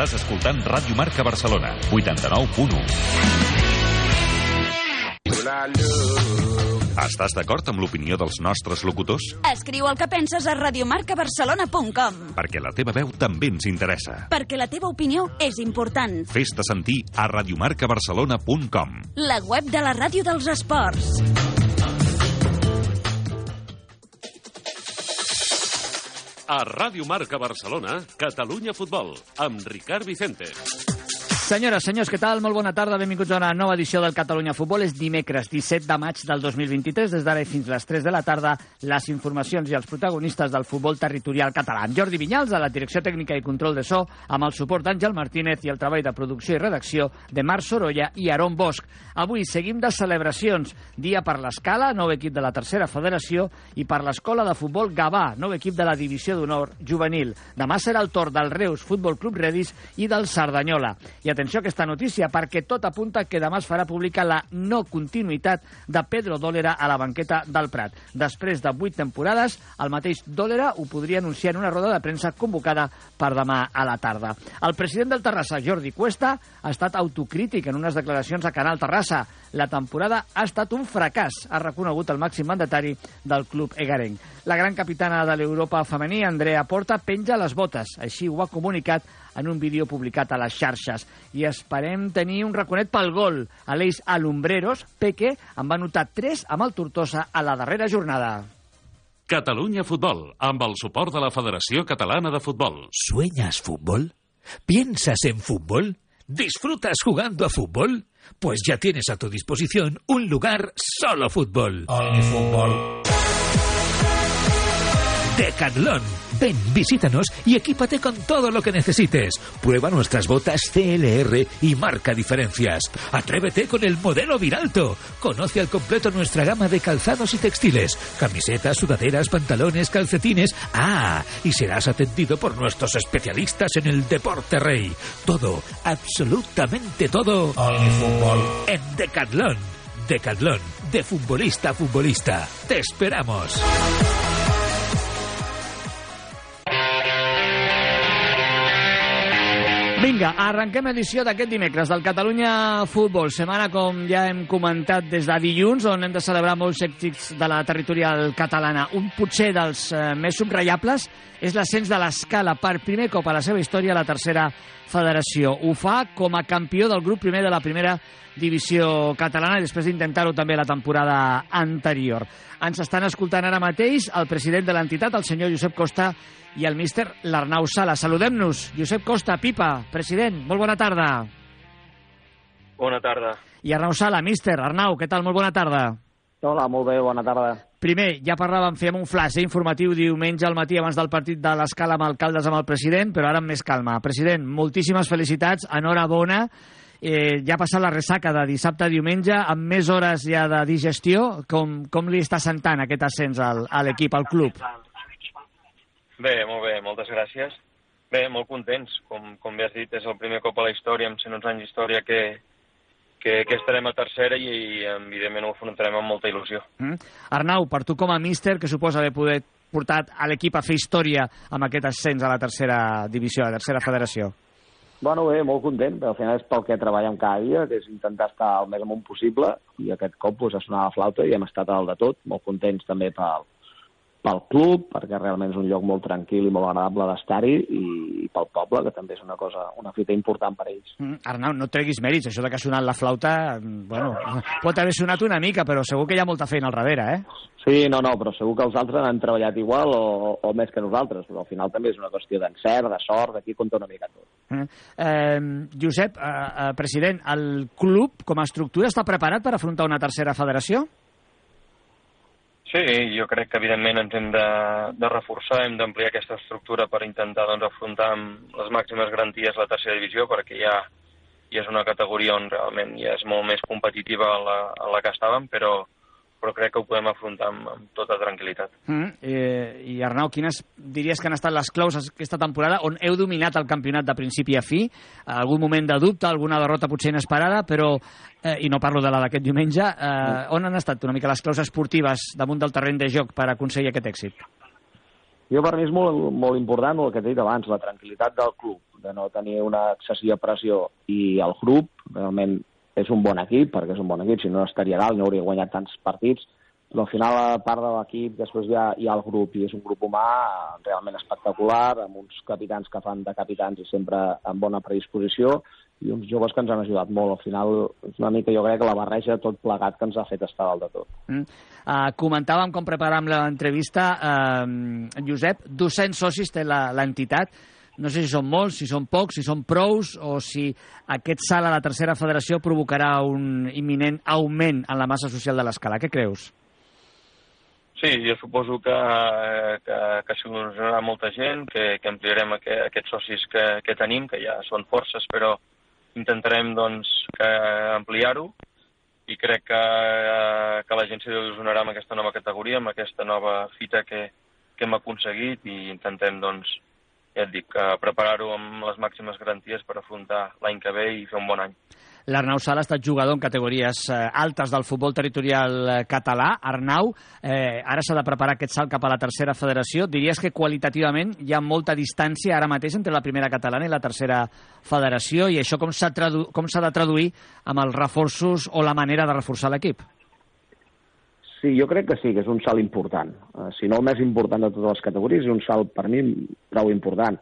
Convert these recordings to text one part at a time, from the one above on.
Estàs escoltant Ràdio Marca Barcelona, 89.1. Estàs d'acord amb l'opinió dels nostres locutors? Escriu el que penses a radiomarcabarcelona.com Perquè la teva veu també ens interessa. Perquè la teva opinió és important. Fes-te sentir a radiomarcabarcelona.com. La web de la ràdio dels esports. A Ràdio Marca Barcelona, Catalunya Futbol, amb Ricard Vicente. Senyores, senyors, què tal? Molt bona tarda, benvinguts a una nova edició del Catalunya Futbol. És dimecres 17 de maig del 2023, des d'ara fins les 3 de la tarda, les informacions i els protagonistes del futbol territorial català. Amb Jordi Vinyals, a la direcció tècnica i control de so, amb el suport d'Àngel Martínez i el treball de producció i redacció de Marc Sorolla i Aron Bosch. Avui seguim de celebracions. Dia per l'Escala, nou equip de la tercera federació, i per l'Escola de Futbol Gavà, nou equip de la divisió d'honor juvenil. Demà serà el torn del Reus Futbol Club Redis i del Cerdanyola. I atenció a aquesta notícia, perquè tot apunta que demà es farà pública la no continuïtat de Pedro Dólera a la banqueta del Prat. Després de vuit temporades, el mateix Dólera ho podria anunciar en una roda de premsa convocada per demà a la tarda. El president del Terrassa, Jordi Cuesta, ha estat autocrític en unes declaracions a Canal Terrassa. La temporada ha estat un fracàs, ha reconegut el màxim mandatari del club egarenc. La gran capitana de l'Europa femení, Andrea Porta, penja les botes. Així ho ha comunicat en un vídeo publicat a les xarxes. I esperem tenir un raconet pel gol. A l'Eix Alumbreros, Peque en va notar 3 amb el Tortosa a la darrera jornada. Catalunya Futbol, amb el suport de la Federació Catalana de Futbol. ¿Sueñas fútbol? ¿Piensas en fútbol? ¿Disfrutas jugando a fútbol? Pues ya tienes a tu disposición un lugar solo fútbol. fútbol. Decathlon. Ven, visítanos y equípate con todo lo que necesites. Prueba nuestras botas CLR y marca diferencias. Atrévete con el modelo Viralto. Conoce al completo nuestra gama de calzados y textiles. Camisetas, sudaderas, pantalones, calcetines. Ah, y serás atendido por nuestros especialistas en el deporte rey. Todo, absolutamente todo. fútbol. En Decathlon. Decathlon. De futbolista a futbolista. Te esperamos. Vinga, arrenquem edició d'aquest dimecres del Catalunya Futbol. Setmana, com ja hem comentat, des de dilluns, on hem de celebrar molts èxits de la territorial catalana. Un potser dels eh, més subrayables és l'ascens de l'escala per primer cop a la seva història a la tercera federació. Ho fa com a campió del grup primer de la primera divisió catalana i després d'intentar-ho també la temporada anterior. Ens estan escoltant ara mateix el president de l'entitat, el senyor Josep Costa, i el míster l'Arnau Sala. Saludem-nos. Josep Costa, Pipa, president, molt bona tarda. Bona tarda. I Arnau Sala, míster, Arnau, què tal? Molt bona tarda. Hola, molt bé, bona tarda. Primer, ja parlàvem, fèiem un flash eh, informatiu diumenge al matí abans del partit de l'escala amb alcaldes amb el president, però ara amb més calma. President, moltíssimes felicitats, enhorabona, eh, ja ha passat la ressaca de dissabte a diumenge, amb més hores ja de digestió, com, com li està sentant aquest ascens al, a l'equip, al club? Bé, molt bé, moltes gràcies. Bé, molt contents. Com, com bé has dit, és el primer cop a la història, amb 111 anys d'història, que, que, que estarem a tercera i, i evidentment ho afrontarem amb molta il·lusió. Mm. Arnau, per tu com a míster, que suposa haver poder portat a l'equip a fer història amb aquest ascens a la tercera divisió, a la tercera federació? Bueno, bé, molt content. Al final és pel que treballem cada dia, que és intentar estar el més amunt possible, i aquest cop pues, ha sonat la flauta i hem estat al de tot. Molt contents també pel, pel club, perquè realment és un lloc molt tranquil i molt agradable d'estar-hi, i, i pel poble, que també és una cosa, una fita important per ells. Mm, Arnau, no treguis mèrits, això de que ha sonat la flauta, mm, bueno, pot haver sonat una mica, però segur que hi ha molta feina al darrere, eh? Sí, no, no, però segur que els altres han treballat igual o, o més que nosaltres, però al final també és una qüestió d'encert, de sort, d'aquí compta una mica tot. Mm. Eh, Josep, eh, eh, president, el club com a estructura està preparat per afrontar una tercera federació? Sí, jo crec que evidentment ens hem de, de reforçar, hem d'ampliar aquesta estructura per intentar doncs, afrontar amb les màximes garanties la tercera divisió, perquè ja, ja és una categoria on realment ja és molt més competitiva a la, a la que estàvem, però, però crec que ho podem afrontar amb, amb tota tranquil·litat. Mm, eh, I Arnau, quines diries que han estat les claus aquesta temporada on heu dominat el campionat de principi a fi? Algun moment de dubte, alguna derrota potser inesperada, però, eh, i no parlo de la d'aquest diumenge, eh, mm. on han estat una mica les claus esportives damunt del terreny de joc per aconseguir aquest èxit? Jo per mi és molt, molt important el que t'he dit abans, la tranquil·litat del club, de no tenir una excessiva pressió i el grup realment és un bon equip, perquè és un bon equip, si no estaria dalt, no hauria guanyat tants partits, però al final, a part de l'equip, després hi ha, hi ha el grup, i és un grup humà realment espectacular, amb uns capitans que fan de capitans i sempre en bona predisposició, i uns joves que ens han ajudat molt. Al final, és una mica, jo crec, que la barreja de tot plegat que ens ha fet estar dalt de tot. Mm. Uh, comentàvem com preparàvem l'entrevista, uh, Josep, 200 socis té l'entitat, no sé si són molts, si són pocs, si són prous o si aquest salt a la tercera federació provocarà un imminent augment en la massa social de l'escala. Què creus? Sí, jo suposo que, que, que s'il·lusionarà molta gent, que, que ampliarem aquest, aquests socis que, que tenim, que ja són forces, però intentarem doncs, ampliar-ho i crec que, que la gent s'il·lusionarà amb aquesta nova categoria, amb aquesta nova fita que, que hem aconseguit i intentem doncs, ja et dic, preparar-ho amb les màximes garanties per afrontar l'any que ve i fer un bon any. L'Arnau Sala ha estat jugador en categories eh, altes del futbol territorial eh, català. Arnau, eh, ara s'ha de preparar aquest salt cap a la tercera federació. Diries que qualitativament hi ha molta distància ara mateix entre la primera catalana i la tercera federació i això com s'ha de traduir amb els reforços o la manera de reforçar l'equip? Sí, jo crec que sí, que és un salt important. Uh, si no el més important de totes les categories, és un salt per mi prou important.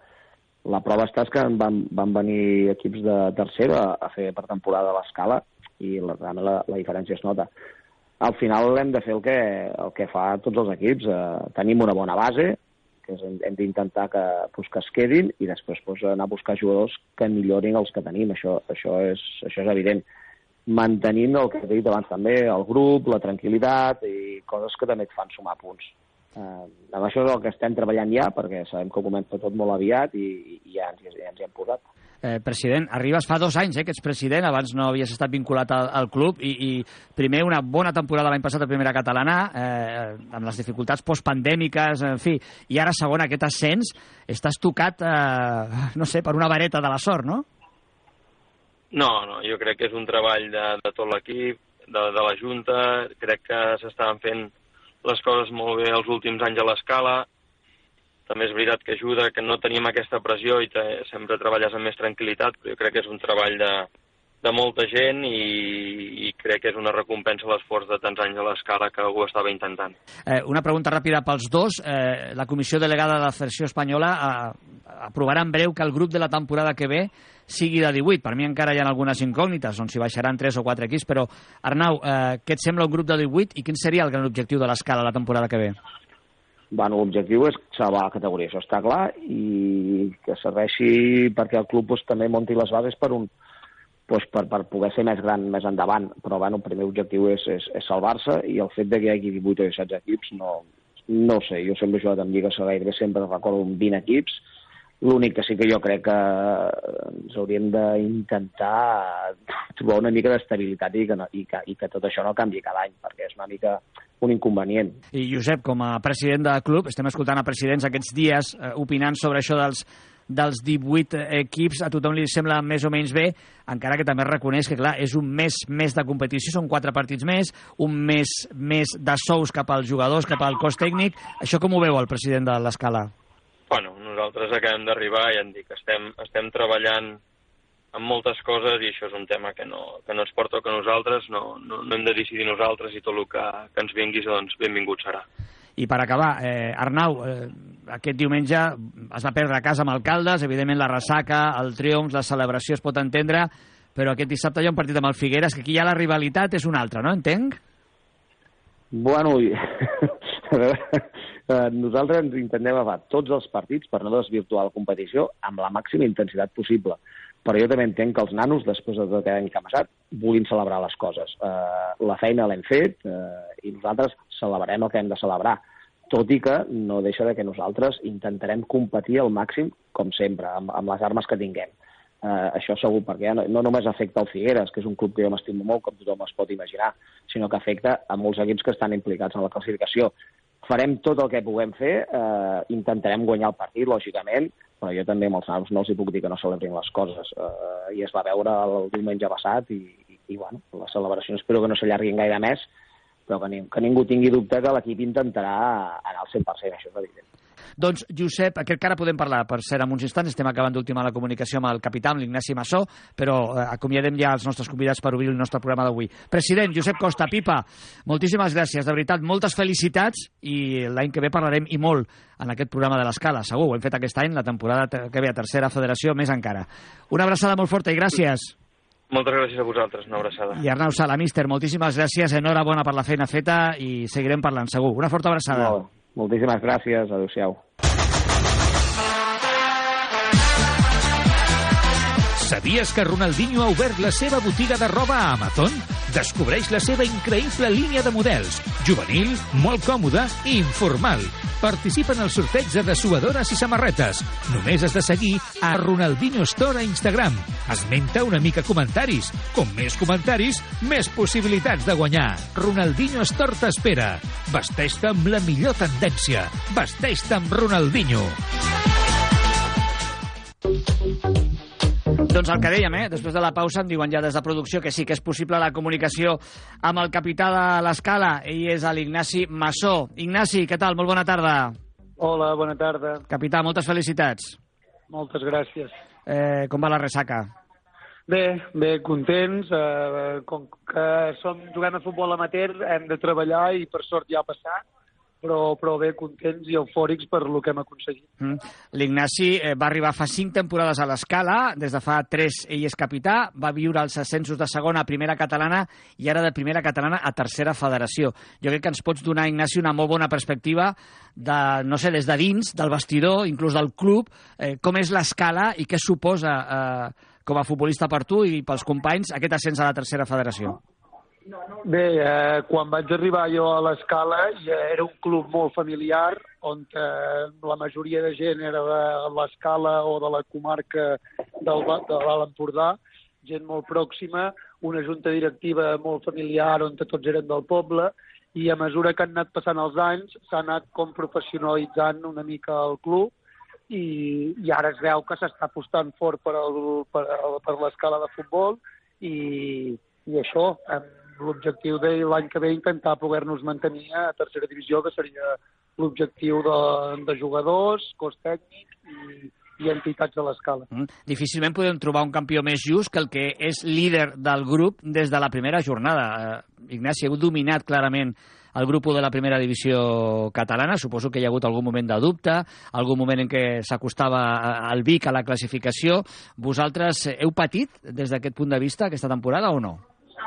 La prova està que van, van venir equips de tercera a fer per temporada l'escala i la, la, la diferència es nota. Al final hem de fer el que, el que fa tots els equips. Uh, tenim una bona base, que és, hem d'intentar que, pues, que es quedin i després pues, anar a buscar jugadors que millorin els que tenim. Això, això, és, això és evident mantenint el que he dit abans també, el grup, la tranquil·litat i coses que també et fan sumar punts. Eh, amb això és el que estem treballant ja, perquè sabem que comença tot molt aviat i, i ja, ens, ja ens hi hem posat. Eh, president, arribes fa dos anys eh, que ets president, abans no havies estat vinculat al, al club i, i primer una bona temporada l'any passat a primera catalana eh, amb les dificultats postpandèmiques, en fi, i ara segona aquest ascens, estàs tocat, eh, no sé, per una vareta de la sort, no? No, no, jo crec que és un treball de, de tot l'equip, de, de la Junta, crec que s'estaven fent les coses molt bé els últims anys a l'escala, també és veritat que ajuda que no tenim aquesta pressió i te, sempre treballes amb més tranquil·litat, però jo crec que és un treball de, de molta gent i, i crec que és una recompensa a l'esforç de tants anys a l'escala que algú estava intentant. Eh, una pregunta ràpida pels dos. Eh, la Comissió Delegada de la Federació Espanyola eh, aprovarà en breu que el grup de la temporada que ve sigui de 18. Per mi encara hi ha algunes incògnites, on s'hi baixaran 3 o 4 equips, però Arnau, eh, què et sembla un grup de 18 i quin seria el gran objectiu de l'escala la temporada que ve? Bueno, l'objectiu és salvar la categoria, això està clar, i que serveixi perquè el club pues, també monti les bases per un, pues, per, per poder ser més gran més endavant. Però bueno, el primer objectiu és, és, és salvar-se i el fet de que hi hagi 18 o 16 equips no, no sé, jo sempre he jugat amb lligues gairebé sempre recordo 20 equips, L'únic que sí que jo crec que ens hauríem d'intentar trobar una mica d'estabilitat i, que no, i, que, i que tot això no canvi cada any, perquè és una mica un inconvenient. I Josep, com a president del club, estem escoltant a presidents aquests dies eh, opinant sobre això dels dels 18 equips, a tothom li sembla més o menys bé, encara que també reconeix que, clar, és un mes més de competició, són quatre partits més, un mes més de sous cap als jugadors, cap al cos tècnic. Això com ho veu el president de l'Escala? Bueno, nosaltres acabem d'arribar i ja dic, estem, estem treballant amb moltes coses i això és un tema que no, que no ens porta que nosaltres, no, no, no hem de decidir nosaltres i tot el que, que ens vinguis, doncs benvingut serà. I per acabar, eh, Arnau, eh, aquest diumenge es va perdre a casa amb Alcaldes, evidentment la ressaca, el triomf, la celebració es pot entendre, però aquest dissabte hi ha un partit amb el Figueres, que aquí ja la rivalitat és una altra, no? Entenc? Bueno, veure, eh, nosaltres ens intentem agafar tots els partits per no desvirtuar la competició amb la màxima intensitat possible. Però jo també entenc que els nanos, després de tot any que ha passat, vulguin celebrar les coses. Eh, la feina l'hem fet eh, i nosaltres celebrarem el que hem de celebrar tot i que no deixa de que nosaltres intentarem competir al màxim, com sempre, amb, amb les armes que tinguem. Uh, això segur, perquè no, no només afecta el Figueres, que és un club que jo m'estimo molt, com tothom es pot imaginar, sinó que afecta a molts equips que estan implicats en la classificació. Farem tot el que puguem fer, uh, intentarem guanyar el partit, lògicament, però jo també amb els naus no els hi puc dir que no celebrin les coses. Uh, I es va veure el diumenge passat i, i, i bueno, la celebració espero que no s'allarguin gaire més, però que, que ningú tingui dubte que l'equip intentarà anar al 100%, això és evident. Doncs, Josep, aquest que ara podem parlar, per ser en uns instants, estem acabant d'ultimar la comunicació amb el capità, amb l'Ignasi Massó, però eh, acomiadem ja els nostres convidats per obrir el nostre programa d'avui. President, Josep Costa, Pipa, moltíssimes gràcies, de veritat, moltes felicitats i l'any que ve parlarem i molt en aquest programa de l'Escala, segur, ho hem fet aquest any, la temporada que ve a tercera federació, més encara. Una abraçada molt forta i gràcies. Moltes gràcies a vosaltres, una abraçada. I Arnau Sala, míster, moltíssimes gràcies, enhorabona per la feina feta i seguirem parlant, segur. Una forta abraçada. Molt, moltíssimes gràcies, adeu-siau. Sabies que Ronaldinho ha obert la seva botiga de roba a Amazon? Descobreix la seva increïble línia de models. Juvenil, molt còmode i informal. Participa en el sorteig de dessuadores i samarretes. Només has de seguir a Ronaldinho Store a Instagram. Esmenta una mica comentaris. Com més comentaris, més possibilitats de guanyar. Ronaldinho Store t'espera. Vesteix-te amb la millor tendència. Vesteix-te amb Ronaldinho. Doncs el que dèiem, eh? després de la pausa em diuen ja des de producció que sí que és possible la comunicació amb el capità de l'escala. Ell és l'Ignasi Massó. Ignasi, què tal? Molt bona tarda. Hola, bona tarda. Capità, moltes felicitats. Moltes gràcies. Eh, com va la ressaca? Bé, bé, contents. Eh, com que som jugant a futbol amateur, hem de treballar i per sort ja ha passat però, però bé, contents i eufòrics per lo que hem aconseguit. Mm. L'Ignasi eh, va arribar fa cinc temporades a l'escala, des de fa tres ell és capità, va viure els ascensos de segona a primera catalana i ara de primera catalana a tercera federació. Jo crec que ens pots donar, Ignasi, una molt bona perspectiva de, no sé, des de dins, del vestidor, inclús del club, eh, com és l'escala i què suposa eh, com a futbolista per tu i pels companys aquest ascens a la tercera federació. Bé, eh, quan vaig arribar jo a l'Escala ja era un club molt familiar on eh, la majoria de gent era de l'Escala o de la comarca del, de l'Alt Empordà, gent molt pròxima, una junta directiva molt familiar on tots eren del poble i a mesura que han anat passant els anys s'ha anat com professionalitzant una mica el club i, i ara es veu que s'està apostant fort per, el, per, per l'escala de futbol i, i això, amb l'objectiu de l'any que ve intentar poder-nos mantenir a tercera divisió, que seria l'objectiu de, de jugadors, cos tècnic i, i entitats de l'escala. Mm. Difícilment podem trobar un campió més just que el que és líder del grup des de la primera jornada. Eh, Ignasi, heu dominat clarament el grup de la primera divisió catalana. Suposo que hi ha hagut algun moment de dubte, algun moment en què s'acostava al Vic a la classificació. Vosaltres heu patit des d'aquest punt de vista aquesta temporada o no?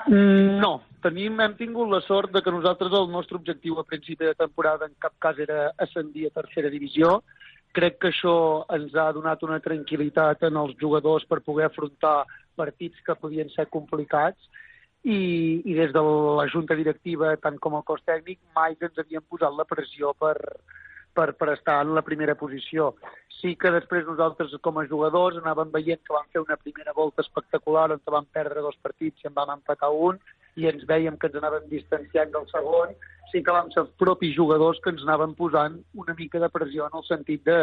Mm, no, tenim, hem tingut la sort de que nosaltres el nostre objectiu a principi de temporada en cap cas era ascendir a tercera divisió. Crec que això ens ha donat una tranquil·litat en els jugadors per poder afrontar partits que podien ser complicats i, i des de la junta directiva, tant com el cos tècnic, mai ens havien posat la pressió per, per, per estar en la primera posició. Sí que després nosaltres com a jugadors anàvem veient que vam fer una primera volta espectacular on vam perdre dos partits i en vam empatar un i ens veiem que ens anàvem distanciant del segon, sí que vam ser els propis jugadors que ens anaven posant una mica de pressió en el sentit de,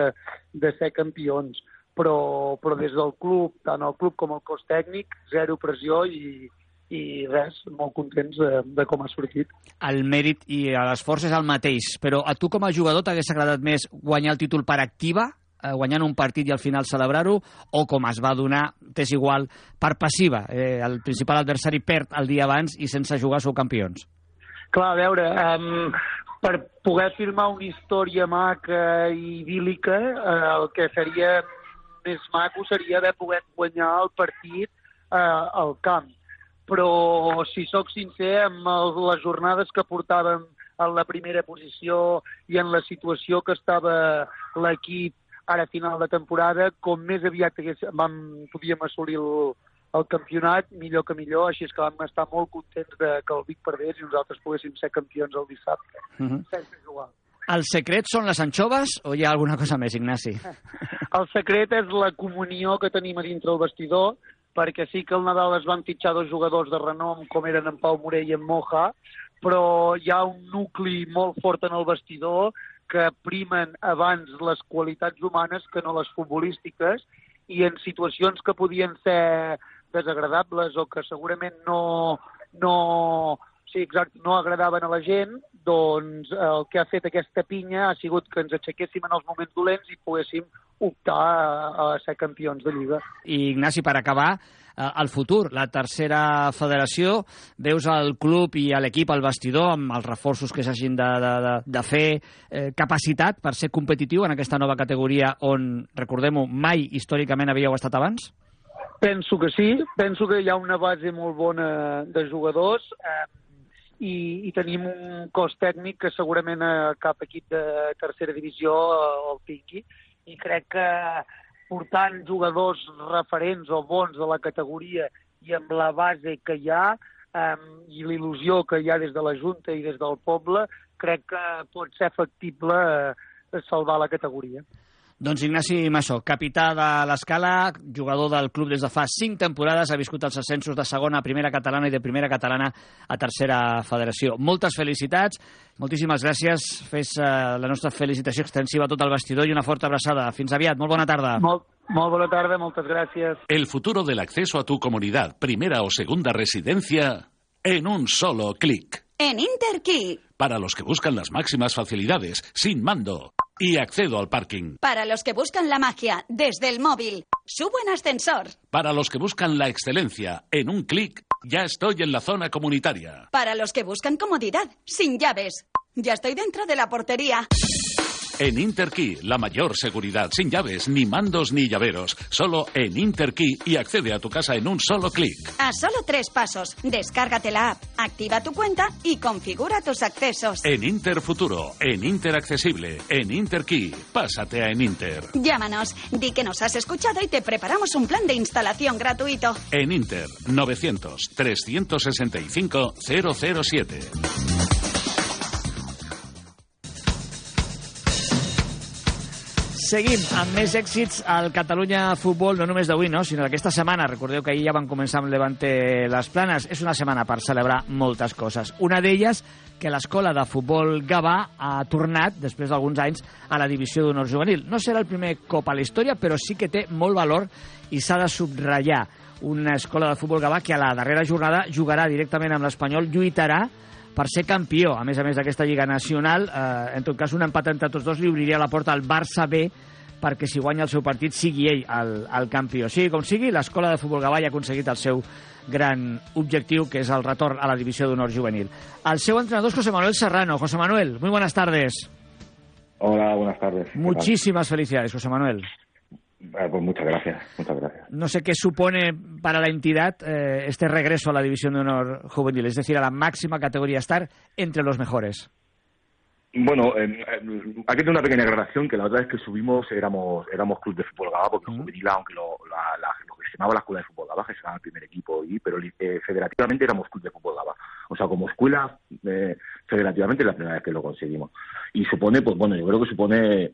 de ser campions. Però, però des del club, tant el club com el cos tècnic, zero pressió i, i res, molt contents de, de com ha sortit. El mèrit i l'esforç és el mateix, però a tu com a jugador t'hagués agradat més guanyar el títol per activa, guanyant un partit i al final celebrar-ho, o com es va donar, t'és igual, per passiva. Eh, el principal adversari perd el dia abans i sense jugar sou campions. Clar, a veure, um, per poder filmar una història maca i idíl·lica, eh, el que seria més maco seria haver pogut guanyar el partit eh, al camp. Però, si sóc sincer, amb el, les jornades que portàvem en la primera posició i en la situació que estava l'equip ara a final de temporada, com més aviat hagués, vam, podíem assolir el, el campionat, millor que millor, així és que vam estar molt contents de que el Vic perdés i nosaltres poguéssim ser campions el dissabte, uh. -huh. sense jugar. El secret són les anxoves o hi ha alguna cosa més, Ignasi? El secret és la comunió que tenim a dintre el vestidor, perquè sí que al Nadal es van fitxar dos jugadors de renom, com eren en Pau Morell i en Moja, però hi ha un nucli molt fort en el vestidor que primen abans les qualitats humanes que no les futbolístiques i en situacions que podien ser desagradables o que segurament no, no, sí, exacte, no agradaven a la gent, doncs el que ha fet aquesta pinya ha sigut que ens aixequéssim en els moments dolents i poguéssim optar a, a ser campions de Lliga. I, Ignasi, per acabar, eh, el futur, la tercera federació, veus el club i a l'equip al vestidor amb els reforços que s'hagin de, de, de, de fer, eh, capacitat per ser competitiu en aquesta nova categoria on, recordem-ho, mai històricament havíeu estat abans? Penso que sí, penso que hi ha una base molt bona de jugadors eh, i, i tenim un cos tècnic que segurament a cap equip de tercera divisió eh, el tingui i crec que portant jugadors referents o bons de la categoria i amb la base que hi ha eh, i l'il·lusió que hi ha des de la Junta i des del poble, crec que pot ser factible eh, salvar la categoria. Doncs Ignasi Massó, capità de l'Escala, jugador del club des de fa cinc temporades, ha viscut els ascensos de segona a primera catalana i de primera catalana a tercera federació. Moltes felicitats, moltíssimes gràcies, fes eh, la nostra felicitació extensiva a tot el vestidor i una forta abraçada. Fins aviat, molt bona tarda. Molt, molt bona tarda, moltes gràcies. El futuro del acceso a tu comunidad, primera o segunda residencia, en un solo clic. En Interkey. Para los que buscan las máximas facilidades, sin mando. Y accedo al parking. Para los que buscan la magia desde el móvil. Subo en ascensor. Para los que buscan la excelencia, en un clic, ya estoy en la zona comunitaria. Para los que buscan comodidad, sin llaves. Ya estoy dentro de la portería. En Interkey, la mayor seguridad, sin llaves, ni mandos ni llaveros. Solo en Interkey y accede a tu casa en un solo clic. A solo tres pasos. Descárgate la app, activa tu cuenta y configura tus accesos. En Interfuturo, en Interaccesible, en Interkey. Pásate a en Inter. Llámanos, di que nos has escuchado y te preparamos un plan de instalación gratuito. En Inter, 900-365-007. Seguim amb més èxits al Catalunya Futbol, no només d'avui, no, sinó d'aquesta setmana. Recordeu que ahir ja van començar amb Levante les Planes. És una setmana per celebrar moltes coses. Una d'elles, que l'escola de futbol Gavà ha tornat, després d'alguns anys, a la divisió d'honor juvenil. No serà el primer cop a la història, però sí que té molt valor i s'ha de subratllar. Una escola de futbol Gavà que a la darrera jornada jugarà directament amb l'Espanyol, lluitarà per ser campió, a més a més d'aquesta Lliga Nacional. Eh, en tot cas, un empat entre tots dos li obriria la porta al Barça B perquè si guanya el seu partit sigui ell el, el campió. Sigui com sigui, l'escola de futbol Gavà ja ha aconseguit el seu gran objectiu, que és el retorn a la divisió d'honor juvenil. El seu entrenador és José Manuel Serrano. José Manuel, muy buenas tardes. Hola, buenas tardes. Muchísimas felicidades, José Manuel. Eh, pues muchas gracias, muchas gracias. No sé qué supone para la entidad eh, este regreso a la división de honor juvenil, es decir, a la máxima categoría, estar entre los mejores. Bueno, eh, eh, hay que tener una pequeña aclaración que la otra vez que subimos éramos éramos club de fútbol Gaba, porque el juvenil, aunque lo, la, la, lo gestionaba la escuela de fútbol Gaba, gestionaba el primer equipo, y, pero eh, federativamente éramos club de fútbol Gaba. O sea, como escuela, eh, federativamente es la primera vez que lo conseguimos. Y supone, pues bueno, yo creo que supone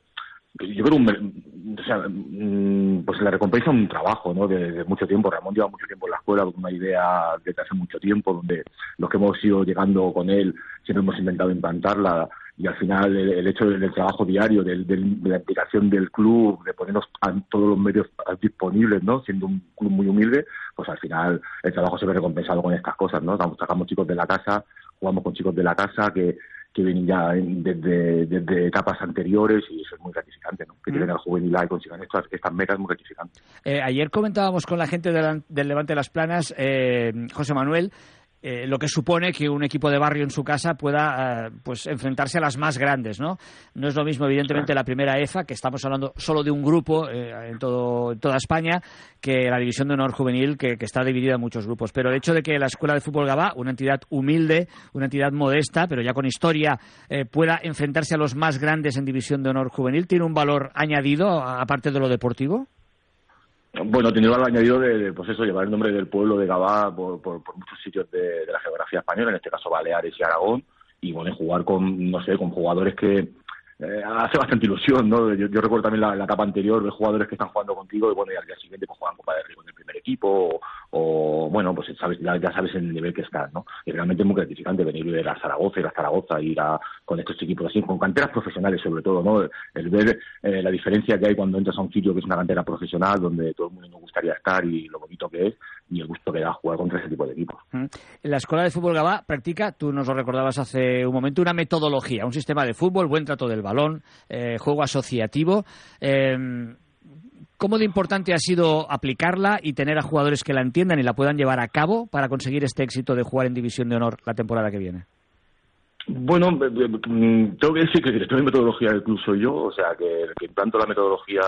yo creo, un, o sea, mm, pues la recompensa un trabajo, ¿no? De, mucho tiempo. Ramón lleva mucho tiempo en la escuela con una idea desde hace mucho tiempo, donde los que hemos ido llegando con él siempre hemos intentado implantarla y al final el, hecho del, trabajo diario, del, de la implicación del club, de ponernos a todos los medios disponibles, ¿no? Siendo un club muy humilde, pues al final el trabajo se ve recompensado con estas cosas, ¿no? Sacamos chicos de la casa, jugamos con chicos de la casa que que vienen ya desde, desde, etapas anteriores y eso es muy gratificante, ¿no? Que lleguen al juvenil y consigan estas, estas metas muy gratificantes. Eh, ayer comentábamos con la gente del, del Levante de las Planas, eh, José Manuel, eh, lo que supone que un equipo de barrio en su casa pueda eh, pues enfrentarse a las más grandes, ¿no? No es lo mismo, evidentemente, la primera EFA, que estamos hablando solo de un grupo eh, en, todo, toda España, que la División de Honor Juvenil, que, está dividida en muchos grupos. Pero el hecho de que la Escuela de Fútbol Gabá, una entidad humilde, una entidad modesta, pero ya con historia, pueda enfrentarse a los más grandes en División de Honor Juvenil, ¿tiene un valor añadido, aparte de lo deportivo? Bueno, tenido algo añadido de, pues eso, llevar el nombre del pueblo de Gabá por, muchos sitios de, la geografía española, en este caso Baleares y Aragón, y bueno, jugar con, no sé, con jugadores que, eh, hace bastante ilusión, ¿no? Yo, recuerdo también la, la, etapa anterior de jugadores que están jugando contigo y bueno, y al día siguiente pues juegan Copa de Rey con el primer equipo o, bueno, pues sabes, ya, sabes el nivel que estás, ¿no? Y realmente es muy gratificante venir a Zaragoza, ir a Zaragoza, ir a, con estos equipos así, con canteras profesionales sobre todo, ¿no? El ver eh, la diferencia que hay cuando entras a un sitio que es una cantera profesional donde todo el mundo nos gustaría estar y lo bonito que es y el gusto que da jugar contra ese tipo de equipos. La Escuela de Fútbol Gabá practica, tú nos lo recordabas hace un momento, una metodología, un sistema de fútbol, buen trato del balón, eh, juego asociativo. Eh, ¿Cómo de importante ha sido aplicarla y tener a jugadores que la entiendan y la puedan llevar a cabo para conseguir este éxito de jugar en División de Honor la temporada que viene? Bueno, mm, tengo que decir que el director de metodología del club soy yo, o sea, que, que implanto la metodología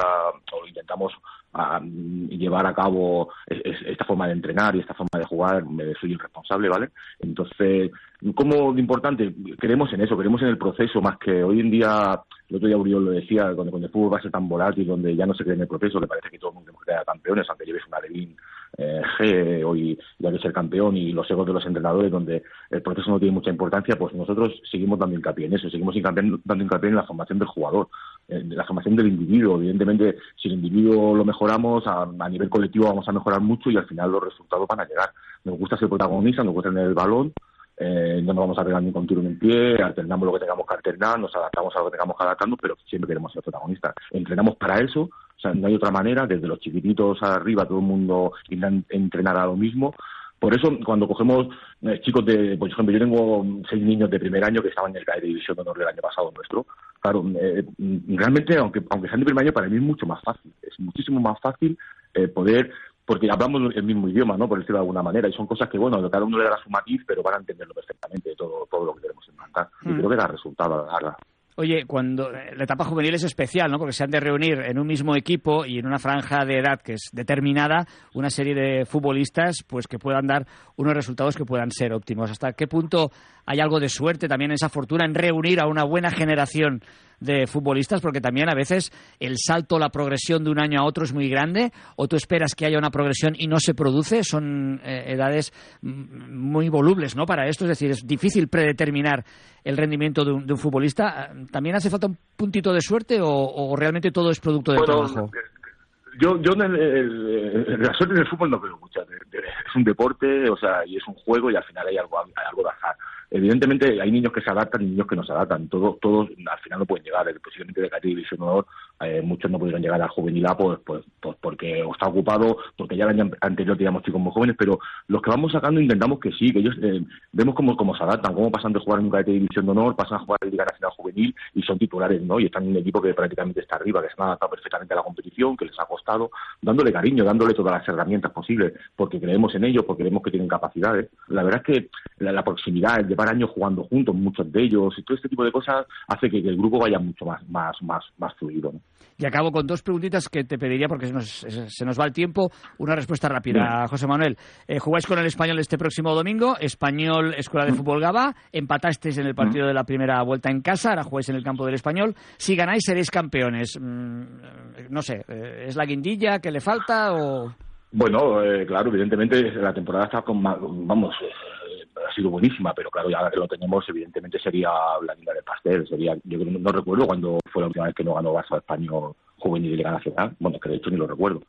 o intentamos a llevar a cabo esta forma de entrenar y esta forma de jugar, me soy el responsable, ¿vale? Entonces, como de importante, creemos en eso, creemos en el proceso, más que hoy en día, el otro día Uriol lo decía, cuando, el fútbol va a ser tan volátil, donde ya no se cree en el proceso, que parece que todo el mundo queda campeones, aunque lleves una Levin eh, G hoy ya que ser campeón y los egos de los entrenadores, donde el proceso no tiene mucha importancia, pues nosotros seguimos dando hincapié en eso, seguimos dando hincapié en la formación del jugador, en la formación del individuo. Evidentemente, si el individuo lo mejoramos, a, nivel colectivo vamos a mejorar mucho y al final los resultados van a llegar. Nos gusta ser protagonistas, nos gusta tener el balón, eh, no nos vamos a pegar ni con tiro en pie, alternamos lo que tengamos que alternar, nos adaptamos a lo que tengamos que adaptarnos, pero siempre queremos ser protagonistas. Entrenamos para eso, o sea, no hay otra manera, desde los chiquititos arriba todo el mundo entrenará lo mismo, por eso, cuando cogemos eh, chicos de, por ejemplo, yo tengo seis niños de primer año que estaban en el CAE de División de Honor del año pasado nuestro. Claro, eh, realmente, aunque, aunque sean de primer año, para mí es mucho más fácil. Es muchísimo más fácil eh, poder porque hablamos el mismo idioma, ¿no? Por decirlo de alguna manera, y son cosas que, bueno, cada uno le dará su matiz, pero van a entenderlo perfectamente todo, todo lo que queremos implantar. Y mm. creo que da resultado, a la larga. Oye, cuando eh, la etapa juvenil es especial, ¿no? Porque se han de reunir en un mismo equipo y en una franja de edad que es determinada una serie de futbolistas, pues que puedan dar unos resultados que puedan ser óptimos. ¿Hasta qué punto hay algo de suerte también esa fortuna en reunir a una buena generación de futbolistas, porque también a veces el salto, la progresión de un año a otro es muy grande, o tú esperas que haya una progresión y no se produce, son eh, edades muy volubles ¿no? para esto, es decir, es difícil predeterminar el rendimiento de un, futbolista. ¿También hace falta un puntito de suerte o, realmente todo es producto del trabajo? Yo, yo la suerte en el fútbol no veo mucha. Es un deporte, o sea, y es un juego y al final hay algo, hay algo de azar Evidentemente hay niños que se adaptan y niños que no se adaptan. Todos, todos al final no pueden llegar. Posiblemente de categoría división honor, eh, muchos no pudieron llegar a juvenil A pues, pues, pues, porque está ocupado, porque ya el año anterior teníamos chicos muy jóvenes, pero los que vamos sacando intentamos que sí, que ellos eh, vemos cómo, cómo se adaptan, cómo pasan de jugar en un cadete de división de honor, pasan a jugar en Liga Nacional Juvenil y son titulares, ¿no? Y están en un equipo que prácticamente está arriba, que se han adaptado perfectamente a la competición, que les ha costado, dándole cariño, dándole todas las herramientas posibles, porque creemos en ellos, porque creemos que tienen capacidades. La verdad es que la, proximidad, el llevar años jugando juntos, muchos de ellos, y todo este tipo de cosas hace que, el grupo vaya mucho más, más, más, más fluido. Y acabo con dos preguntitas que te pediría porque se nos, se nos va el tiempo. Una respuesta rápida, José Manuel. Eh, jugáis con el español este próximo domingo, español Escuela de Fútbol Gaba, empatasteis en el partido de la primera vuelta en casa, ahora jugáis en el campo del español. Si ganáis seréis campeones. Mm, no sé, eh, ¿es la guindilla que le falta o...? Bueno, eh, claro, evidentemente la temporada está con, vamos, sido buenísima, pero claro, ya que lo tenemos, evidentemente sería la liga del pastel. Sería, yo no, recuerdo cuando fue la última vez que no ganó Barça Español juvenil y Liga Nacional. Bueno, que de hecho ni lo recuerdo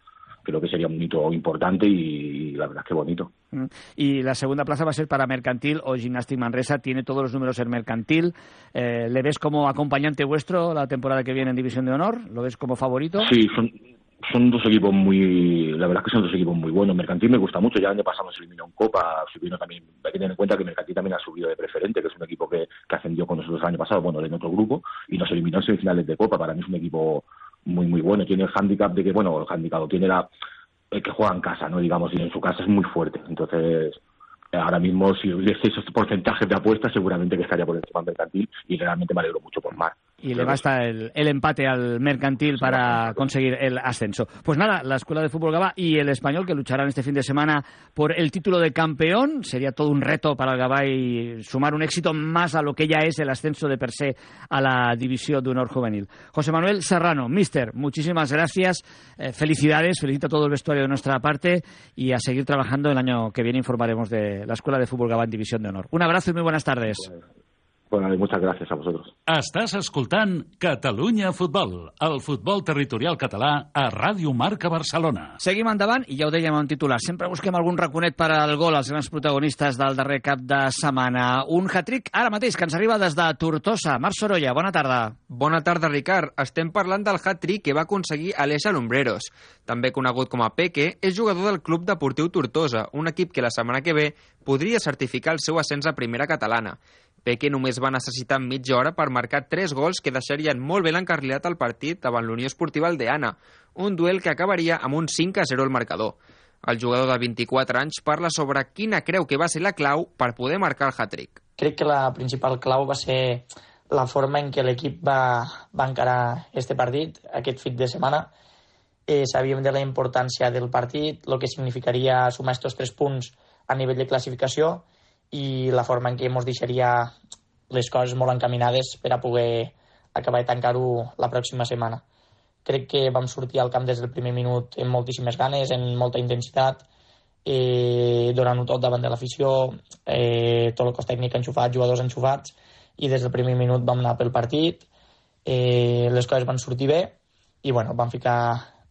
creo que sería un hito importante y, la verdad es que bonito. Mm. Y la segunda plaza va a ser para Mercantil o Gimnastic Manresa, tiene todos los números en Mercantil. Eh, ¿Le ves como acompañante vuestro la temporada que viene en División de Honor? ¿Lo ves como favorito? Sí, son, son dos equipos muy, la verdad es que son dos equipos muy buenos. Mercantil me gusta mucho, ya el año pasado se eliminó en Copa, subiendo también, hay que tener en cuenta que Mercantil también ha subido de preferente, que es un equipo que, que ascendió con nosotros el año pasado, bueno, en otro grupo, y nos eliminó en semifinales de Copa, para mí es un equipo muy, muy bueno. Tiene el handicap de que, bueno, el handicap tiene la, el que juega en casa, ¿no? Digamos, y en su casa es muy fuerte. Entonces, ahora mismo, si hubiese esos porcentajes de apuestas, seguramente que estaría por encima mercantil y realmente me alegro mucho por Mar. Y le basta el, el, empate al mercantil para conseguir el ascenso. Pues nada, la Escuela de Fútbol Gabá y el Español que lucharán este fin de semana por el título de campeón. Sería todo un reto para el Gabá y sumar un éxito más a lo que ya es el ascenso de per se a la División de Honor Juvenil. José Manuel Serrano, mister, muchísimas gracias. Eh, felicidades, felicito a todo el vestuario de nuestra parte y a seguir trabajando el año que viene informaremos de la Escuela de Fútbol Gabá en División de Honor. Un abrazo y muy buenas tardes. Bueno, muchas gracias a vosotros. Estàs escoltant Catalunya Futbol, el futbol territorial català a Ràdio Marca Barcelona. Seguim endavant i ja ho dèiem en titular. Sempre busquem algun raconet per al gol als grans protagonistes del darrer cap de setmana. Un hat-trick ara mateix que ens arriba des de Tortosa. Marc Sorolla, bona tarda. Bona tarda, Ricard. Estem parlant del hat-trick que va aconseguir Alessa Lumbreros. També conegut com a Peque, és jugador del Club Deportiu Tortosa, un equip que la setmana que ve podria certificar el seu ascens a primera catalana. Peque només va necessitar mitja hora per marcar tres gols que deixarien molt ben encarrilat el partit davant l'Unió Esportiva Aldeana, un duel que acabaria amb un 5 a 0 al marcador. El jugador de 24 anys parla sobre quina creu que va ser la clau per poder marcar el hat-trick. Crec que la principal clau va ser la forma en què l'equip va, va encarar este partit, aquest fit de setmana. Eh, sabíem de la importància del partit, el que significaria sumar aquests tres punts a nivell de classificació, i la forma en què ens deixaria les coses molt encaminades per a poder acabar de tancar-ho la pròxima setmana. Crec que vam sortir al camp des del primer minut amb moltíssimes ganes, amb molta intensitat, eh, donant-ho tot davant de l'afició, eh, tot el cos tècnic enxufat, jugadors enxufats, i des del primer minut vam anar pel partit, eh, les coses van sortir bé, i bueno, vam ficar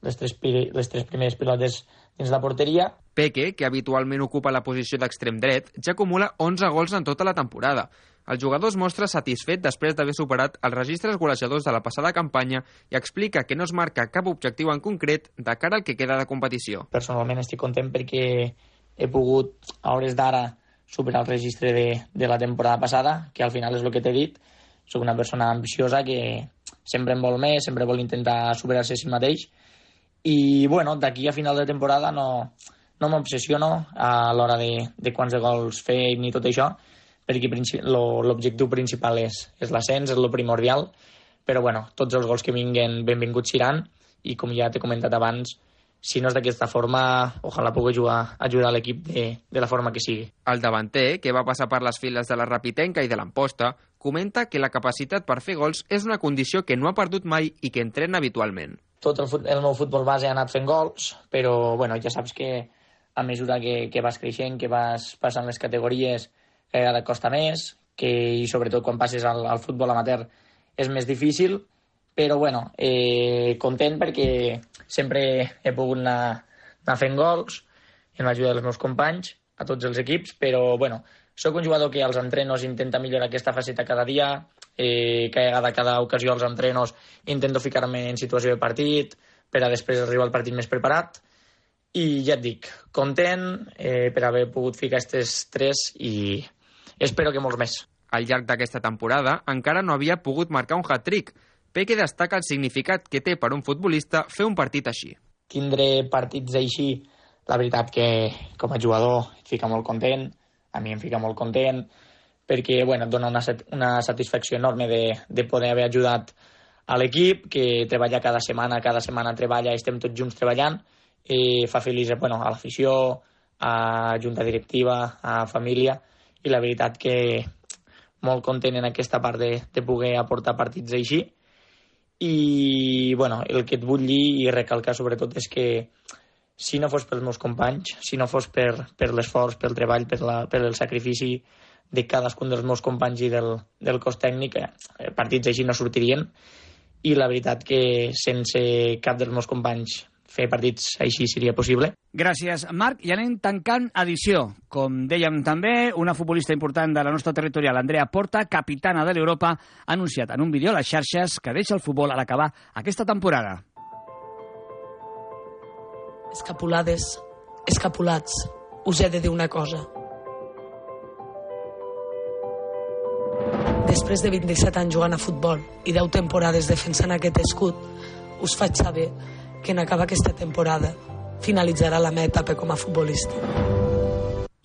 les tres, les tres primeres pilotes dins la porteria. Peque, que habitualment ocupa la posició d'extrem dret, ja acumula 11 gols en tota la temporada. El jugador es mostra satisfet després d'haver superat els registres golejadors de la passada campanya i explica que no es marca cap objectiu en concret de cara al que queda de competició. Personalment estic content perquè he pogut, a hores d'ara, superar el registre de, de la temporada passada, que al final és el que t'he dit. Soc una persona ambiciosa que sempre en vol més, sempre vol intentar superar-se a si mateix, i bueno, d'aquí a final de temporada no, no m'obsessiono a l'hora de, de quants de gols fer ni tot això, perquè l'objectiu principal és, és l'ascens, és el primordial, però bueno, tots els gols que vinguen benvinguts seran i com ja t'he comentat abans, si no és d'aquesta forma, ojalà pugui ajudar, ajudar l'equip de, de la forma que sigui. El davanter, que va passar per les files de la Rapitenca i de l'Amposta, comenta que la capacitat per fer gols és una condició que no ha perdut mai i que entrena habitualment tot el, el meu futbol base ha anat fent gols, però bueno, ja saps que a mesura que, que vas creixent, que vas passant les categories, cada vegada costa més, que, i sobretot quan passes al, al futbol amateur és més difícil, però bueno, eh, content perquè sempre he pogut anar, anar fent gols amb l'ajuda dels meus companys a tots els equips, però bueno, sóc un jugador que als entrenos intenta millorar aquesta faceta cada dia, eh, cada, cada ocasió als entrenos intento ficar-me en situació de partit per a després arribar al partit més preparat i ja et dic, content eh, per haver pogut ficar aquestes tres i espero que molts més. Al llarg d'aquesta temporada encara no havia pogut marcar un hat-trick. Peque destaca el significat que té per un futbolista fer un partit així. Tindre partits així, la veritat que com a jugador et fica molt content, a mi em fica molt content, perquè bueno, et dona una, una satisfacció enorme de, de poder haver ajudat a l'equip, que treballa cada setmana, cada setmana treballa, estem tots junts treballant, i fa feliç bueno, a l'afició, a junta directiva, a família, i la veritat que molt content en aquesta part de, de poder aportar partits així. I bueno, el que et vull dir i recalcar sobretot és que si no fos pels meus companys, si no fos per, per l'esforç, pel treball, per, la, per el sacrifici, de cadascun dels meus companys i del, del cos tècnic, eh, partits així no sortirien i la veritat que sense cap dels meus companys fer partits així seria possible. Gràcies, Marc. I anem tancant edició. Com dèiem també, una futbolista important de la nostra territorial, Andrea Porta, capitana de l'Europa, ha anunciat en un vídeo a les xarxes que deixa el futbol a l'acabar aquesta temporada. Escapulades, escapulats, us he de dir una cosa. Després de 27 anys jugant a futbol i 10 temporades defensant aquest escut, us faig saber que en acabar aquesta temporada finalitzarà la meva etapa com a futbolista.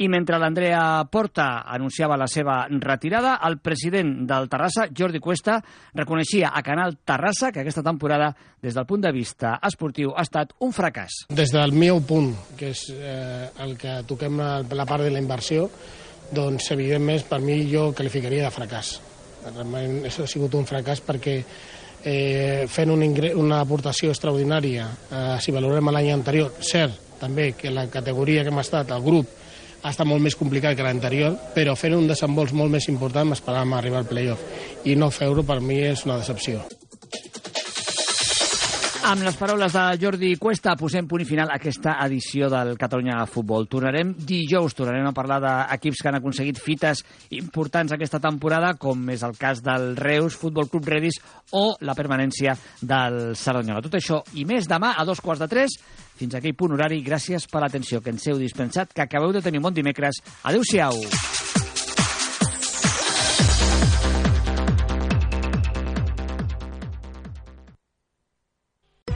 I mentre l'Andrea Porta anunciava la seva retirada, el president del Terrassa, Jordi Cuesta, reconeixia a Canal Terrassa que aquesta temporada, des del punt de vista esportiu, ha estat un fracàs. Des del meu punt, que és eh, el que toquem la, la part de la inversió, doncs evidentment per mi jo qualificaria de fracàs. Realment això ha sigut un fracàs perquè eh, fent un una aportació extraordinària, eh, si valorem l'any anterior, cert també que la categoria que hem estat, el grup, ha estat molt més complicat que l'anterior, però fent un desembols molt més important m'esperàvem arribar al playoff. I no fer-ho per mi és una decepció. Amb les paraules de Jordi Cuesta posem punt i final a aquesta edició del Catalunya Futbol. Tornarem dijous, tornarem a parlar d'equips que han aconseguit fites importants aquesta temporada, com és el cas del Reus, Futbol Club Redis o la permanència del Cerdanyola. Tot això i més demà a dos quarts de tres. Fins aquell punt horari, gràcies per l'atenció que ens heu dispensat, que acabeu de tenir un bon dimecres. Adéu-siau.